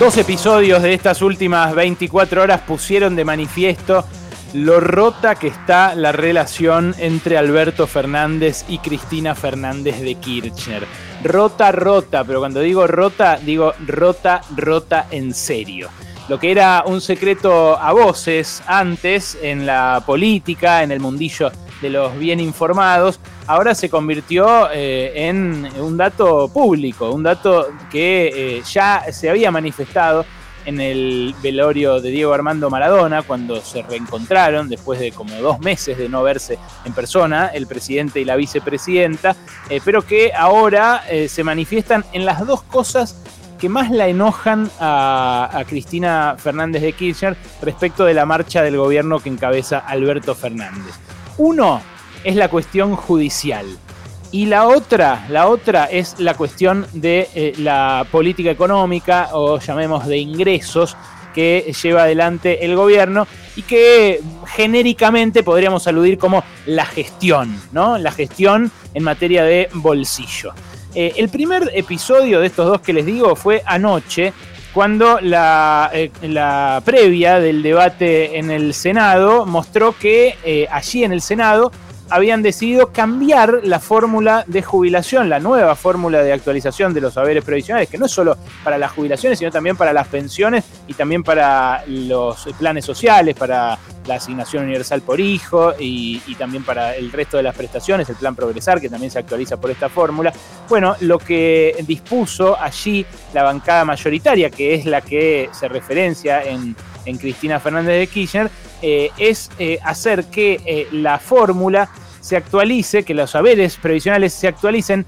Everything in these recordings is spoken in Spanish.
Dos episodios de estas últimas 24 horas pusieron de manifiesto lo rota que está la relación entre Alberto Fernández y Cristina Fernández de Kirchner. Rota, rota, pero cuando digo rota, digo rota, rota en serio. Lo que era un secreto a voces antes en la política, en el mundillo de los bien informados, ahora se convirtió eh, en un dato público, un dato que eh, ya se había manifestado en el velorio de Diego Armando Maradona, cuando se reencontraron después de como dos meses de no verse en persona, el presidente y la vicepresidenta, eh, pero que ahora se manifiestan en las dos cosas que más la enojan a, a, Cristina Fernández de Kirchner respecto de la marcha del gobierno que encabeza Alberto Fernández. Uno es la cuestión judicial. Y la otra, la otra es la cuestión de eh, la política económica o llamemos de ingresos que lleva adelante el gobierno y que genéricamente podríamos aludir como la gestión, ¿no? La gestión en materia de bolsillo. Eh, el primer episodio de estos dos que les digo fue anoche, cuando la, eh, la, previa del debate en el Senado mostró que eh, allí en el Senado habían decidido cambiar la fórmula de jubilación, la nueva fórmula de actualización de los saberes previsionales, que no es solo para las jubilaciones, sino también para las pensiones y también para los planes sociales, para la asignación universal por hijo y, también para el resto de las prestaciones, el plan Progresar, que también se actualiza por esta fórmula. Bueno, lo que dispuso allí la bancada mayoritaria, que es la que se referencia en, Cristina Fernández de Kirchner, eh, es eh, hacer que eh, la fórmula se actualice, que los saberes previsionales se actualicen,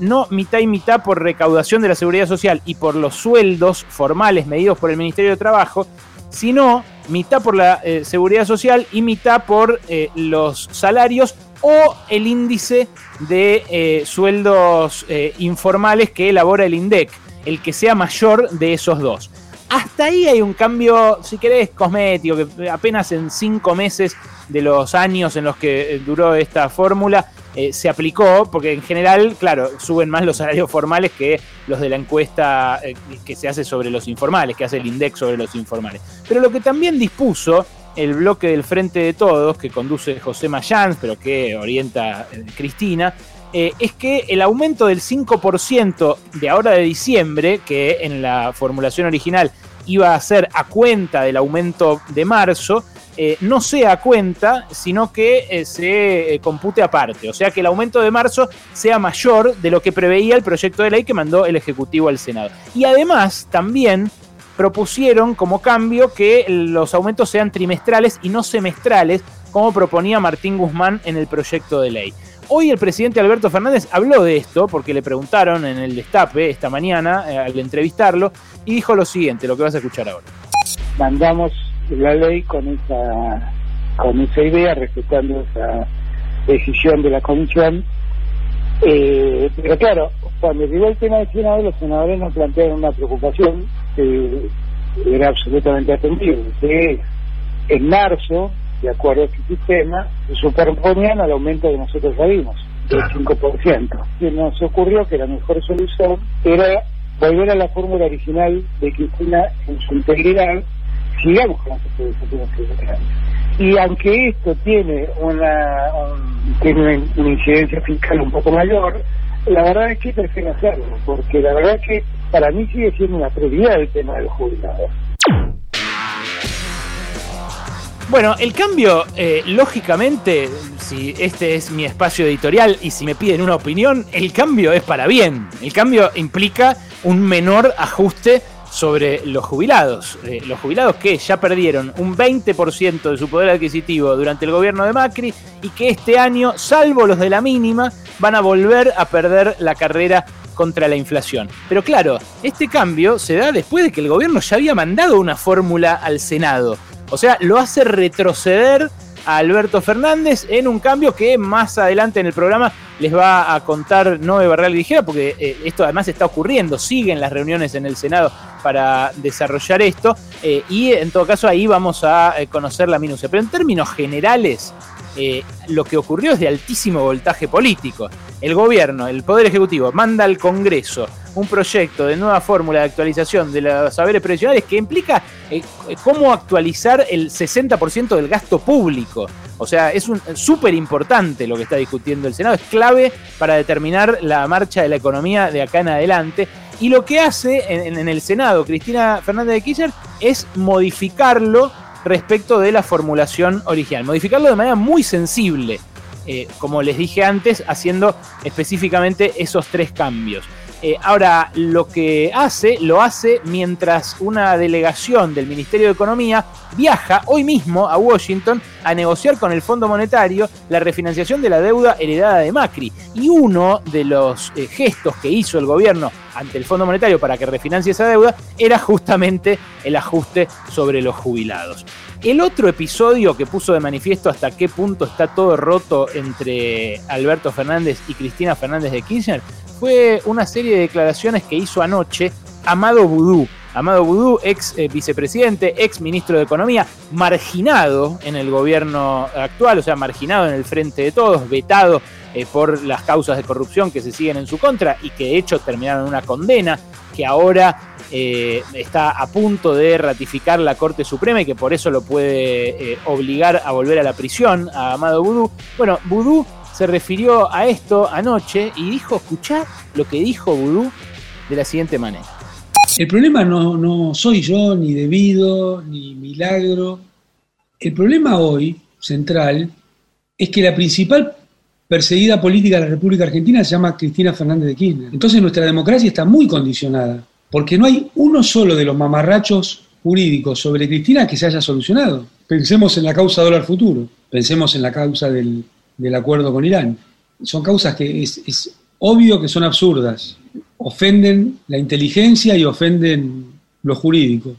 no mitad y mitad por recaudación de la seguridad social y por los sueldos formales medidos por el Ministerio de Trabajo, sino mitad por la seguridad social y mitad por los salarios o el índice de sueldos informales que elabora el INDEC, el que sea mayor de esos dos. Hasta ahí hay un cambio, si querés, cosmético, que apenas en cinco meses de los años en los que duró esta fórmula eh, se aplicó, porque en general, claro, suben más los salarios formales que los de la encuesta eh, que se hace sobre los informales, que hace el INDEX sobre los informales. Pero lo que también dispuso el bloque del Frente de Todos, que conduce José Mayans, pero que orienta eh, Cristina, es que el aumento del 5% de ahora de diciembre, que en la formulación original iba a ser a cuenta del aumento de marzo, eh, no sea cuenta, sino que eh, se eh, compute aparte. O sea que el aumento de marzo sea mayor de lo que preveía el proyecto de ley que mandó el Ejecutivo al Senado. Y además también propusieron como cambio que los aumentos sean trimestrales y no semestrales, como proponía Martín Guzmán en el proyecto de ley. Hoy el presidente Alberto Fernández habló de esto porque le preguntaron en el destape esta mañana al entrevistarlo y dijo lo siguiente, lo que vas a escuchar ahora. Mandamos la ley con esa con esa idea, respetando esa decisión de la comisión. Eh, pero claro, cuando llegó el tema del Senado, los senadores nos plantearon una preocupación que era absolutamente atendible, que en marzo, de acuerdo a este sistema, se superponían al aumento que nosotros sabíamos, del 5%. Y nos ocurrió que la mejor solución era volver a la fórmula original de Cristina en su integridad sigamos con las actualizaciones tributarias. Y aunque esto tiene una, tiene una incidencia fiscal un poco mayor, la verdad es que prefiero hacerlo, porque la verdad es que para mí sigue siendo una prioridad el tema de los Bueno, el cambio, eh, lógicamente, si este es mi espacio editorial y si me piden una opinión, el cambio es para bien. El cambio implica un menor ajuste sobre los jubilados. Eh, los jubilados que ya perdieron un 20% de su poder adquisitivo durante el gobierno de Macri y que este año, salvo los de la mínima, van a volver a perder la carrera contra la inflación. Pero claro, este cambio se da después de que el gobierno ya había mandado una fórmula al Senado. O sea, lo hace retroceder a Alberto Fernández en un cambio que más adelante en el programa les va a contar Noé Barreal Vigera, porque eh, esto además está ocurriendo, siguen las reuniones en el Senado para desarrollar esto, eh, y en todo caso ahí vamos a eh, conocer la minucia. Pero en términos generales, lo que ocurrió es de altísimo voltaje político. El gobierno, el Poder Ejecutivo, manda al Congreso un proyecto de nueva fórmula de actualización de los saberes previsionales que implica eh, cómo actualizar el 60% del gasto público. O sea, es súper importante lo que está discutiendo el Senado, es clave para determinar la marcha de la economía de acá en adelante. Y lo que hace en, el Senado Cristina Fernández de Kirchner es modificarlo respecto de la formulación original, modificarlo de manera muy sensible. Eh, como les dije antes, haciendo específicamente esos tres cambios. Eh, ahora, lo que hace, lo hace mientras una delegación del Ministerio de Economía viaja hoy mismo a Washington a negociar con el Fondo Monetario la refinanciación de la deuda heredada de Macri. Y uno de los eh, gestos que hizo el gobierno ante el Fondo Monetario para que refinancie esa deuda era justamente el ajuste sobre los jubilados. El otro episodio que puso de manifiesto hasta qué punto está todo roto entre Alberto Fernández y Cristina Fernández de Kirchner fue una serie de declaraciones que hizo anoche Amado Boudou. Amado Boudou, ex eh, vicepresidente, ex ministro de Economía, marginado en el gobierno actual, o sea, marginado en el frente de todos, vetado eh, por las causas de corrupción que se siguen en su contra y que de hecho terminaron en una condena que ahora eh, está a punto de ratificar la Corte Suprema y que por eso lo puede obligar a volver a la prisión a Amado Boudou. Bueno, Boudou se refirió a esto anoche y dijo, escuchá lo que dijo Vudú de la siguiente manera. El problema no, no soy yo, ni Debido, ni Milagro. El problema hoy, central, es que la principal perseguida política de la República Argentina se llama Cristina Fernández de Kirchner. Entonces nuestra democracia está muy condicionada, porque no hay uno solo de los mamarrachos jurídicos sobre Cristina que se haya solucionado. Pensemos en la causa dólar futuro, pensemos en la causa del del acuerdo con Irán. Son causas que es, obvio que son absurdas, ofenden la inteligencia y ofenden lo jurídico.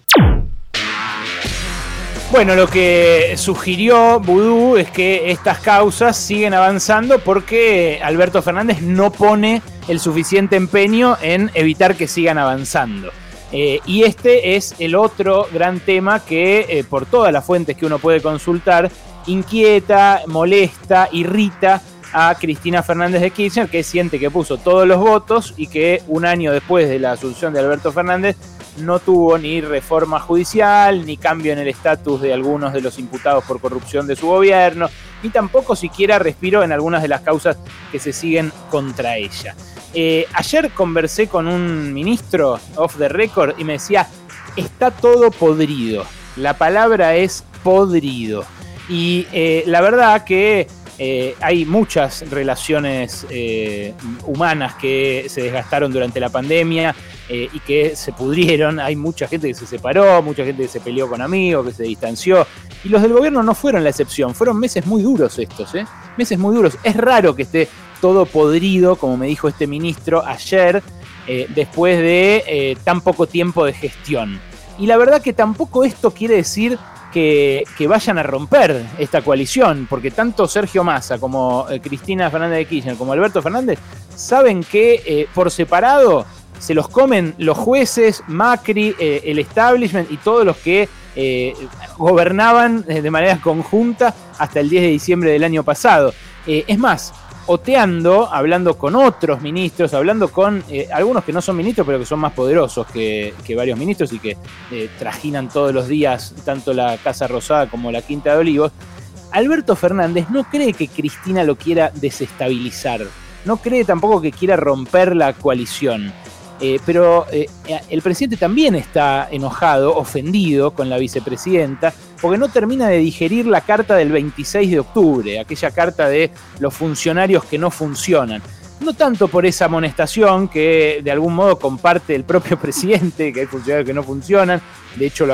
Bueno, lo que sugirió Vudú es que estas causas siguen avanzando porque Alberto Fernández no pone el suficiente empeño en evitar que sigan avanzando. Eh, y este es el otro gran tema que, eh, por todas las fuentes que uno puede consultar, inquieta, molesta, irrita a Cristina Fernández de Kirchner, que siente que puso todos los votos y que un año después de la asunción de Alberto Fernández no tuvo ni reforma judicial, ni cambio en el estatus de algunos de los imputados por corrupción de su gobierno, ni tampoco siquiera respiro en algunas de las causas que se siguen contra ella. Eh, ayer conversé con un ministro off the record y me decía, está todo podrido. La palabra es podrido. Y eh, la verdad que eh, hay muchas relaciones eh, humanas que se desgastaron durante la pandemia y que se pudrieron. Hay mucha gente que se separó, mucha gente que se peleó con amigos, que se distanció. Y los del gobierno no fueron la excepción. Fueron meses muy duros estos. Meses muy duros. Es raro que esté todo podrido, como me dijo este ministro ayer, después de tan poco tiempo de gestión. Y la verdad que tampoco esto quiere decir que, vayan a romper esta coalición, porque tanto Sergio Massa como eh, Cristina Fernández de Kirchner como Alberto Fernández saben que eh, por separado se los comen los jueces, Macri, eh, el establishment y todos los que gobernaban de manera conjunta hasta el 10 de diciembre del año pasado. es más, oteando, hablando con otros ministros, hablando con eh, algunos que no son ministros, pero que son más poderosos que, varios ministros y que eh, trajinan todos los días tanto la Casa Rosada como la Quinta de Olivos. Alberto Fernández no cree que Cristina lo quiera desestabilizar, no cree tampoco que quiera romper la coalición. Eh, pero eh, el presidente también está enojado, ofendido con la vicepresidenta, porque no termina de digerir la carta del 26 de octubre, aquella carta de los funcionarios que no funcionan. No tanto por esa amonestación que de algún modo comparte el propio presidente, que hay funcionarios que no funcionan. De hecho,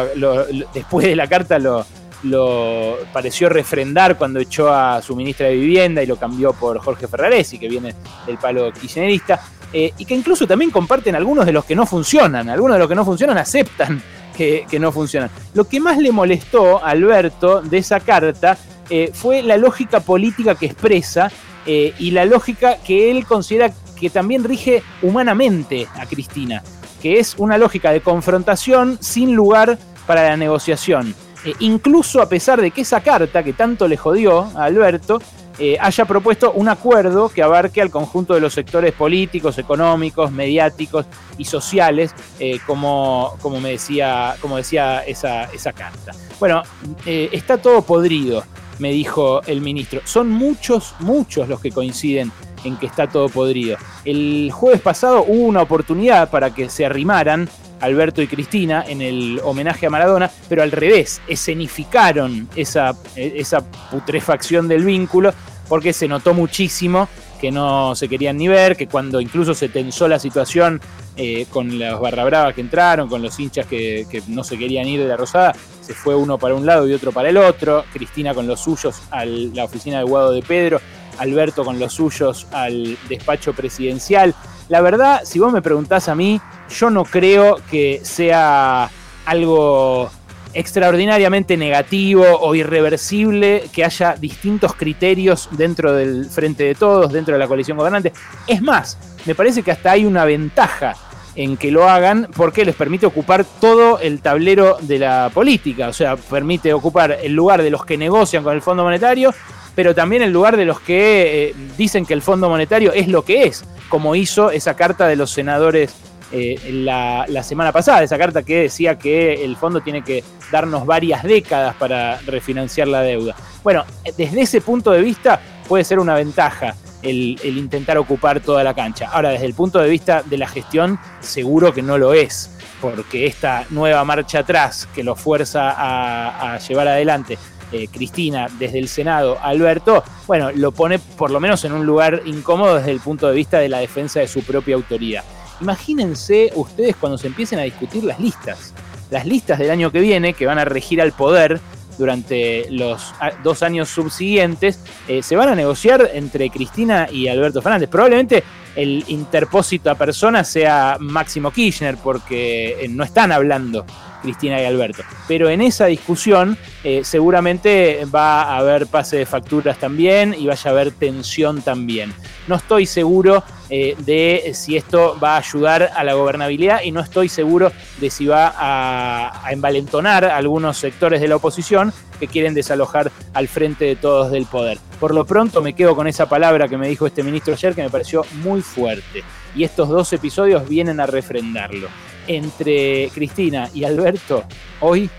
después de la carta lo, lo pareció refrendar cuando echó a su ministra de Vivienda y lo cambió por Jorge Ferraresi, que viene del palo kirchnerista eh, y que incluso también comparten algunos de los que no funcionan. Algunos de los que no funcionan aceptan que, no funcionan. Lo que más le molestó a Alberto de esa carta eh, fue la lógica política que expresa eh, y la lógica que él considera que también rige humanamente a Cristina, que es una lógica de confrontación sin lugar para la negociación. incluso a pesar de que esa carta que tanto le jodió a Alberto eh, haya propuesto un acuerdo que abarque al conjunto de los sectores políticos, económicos, mediáticos y sociales, eh, como, como, me decía, como decía esa, esa carta. Bueno, eh, está todo podrido, me dijo el ministro. Son muchos, muchos los que coinciden en que está todo podrido. El jueves pasado hubo una oportunidad para que se arrimaran Alberto y Cristina en el homenaje a Maradona, pero al revés, escenificaron esa, esa putrefacción del vínculo porque se notó muchísimo que no se querían ni ver, que cuando incluso se tensó la situación eh, con los barra que entraron, con los hinchas que, no se querían ir de la Rosada, se fue uno para un lado y otro para el otro, Cristina con los suyos a la oficina de Guado de Pedro, Alberto con los suyos al despacho presidencial. La verdad, si vos me preguntás a mí, yo no creo que sea algo extraordinariamente negativo o irreversible que haya distintos criterios dentro del frente de todos, dentro de la coalición gobernante. Es más, me parece que hasta hay una ventaja en que lo hagan porque les permite ocupar todo el tablero de la política, o sea, permite ocupar el lugar de los que negocian con el Fondo Monetario, pero también el lugar de los que eh, dicen que el Fondo Monetario es lo que es, como hizo esa carta de los senadores eh, la, semana pasada, esa carta que decía que el fondo tiene que darnos varias décadas para refinanciar la deuda. Bueno, desde ese punto de vista puede ser una ventaja el, intentar ocupar toda la cancha. Ahora, desde el punto de vista de la gestión, seguro que no lo es, porque esta nueva marcha atrás que lo fuerza a, llevar adelante eh, Cristina desde el Senado, Alberto, bueno, lo pone por lo menos en un lugar incómodo desde el punto de vista de la defensa de su propia autoridad. Imagínense ustedes cuando se empiecen a discutir las listas. Las listas del año que viene, que van a regir al poder durante los dos años subsiguientes, eh, se van a negociar entre Cristina y Alberto Fernández. Probablemente el interpósito a persona sea Máximo Kirchner, porque eh, no están hablando Cristina y Alberto. Pero en esa discusión eh, seguramente va a haber pase de facturas también y vaya a haber tensión también. No estoy seguro eh, de si esto va a ayudar a la gobernabilidad y no estoy seguro de si va a, a envalentonar a algunos sectores de la oposición que quieren desalojar al frente de todos del poder. Por lo pronto me quedo con esa palabra que me dijo este ministro ayer que me pareció muy fuerte. Y estos dos episodios vienen a refrendarlo entre Cristina y Alberto, hoy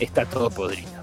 está todo podrido.